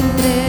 te.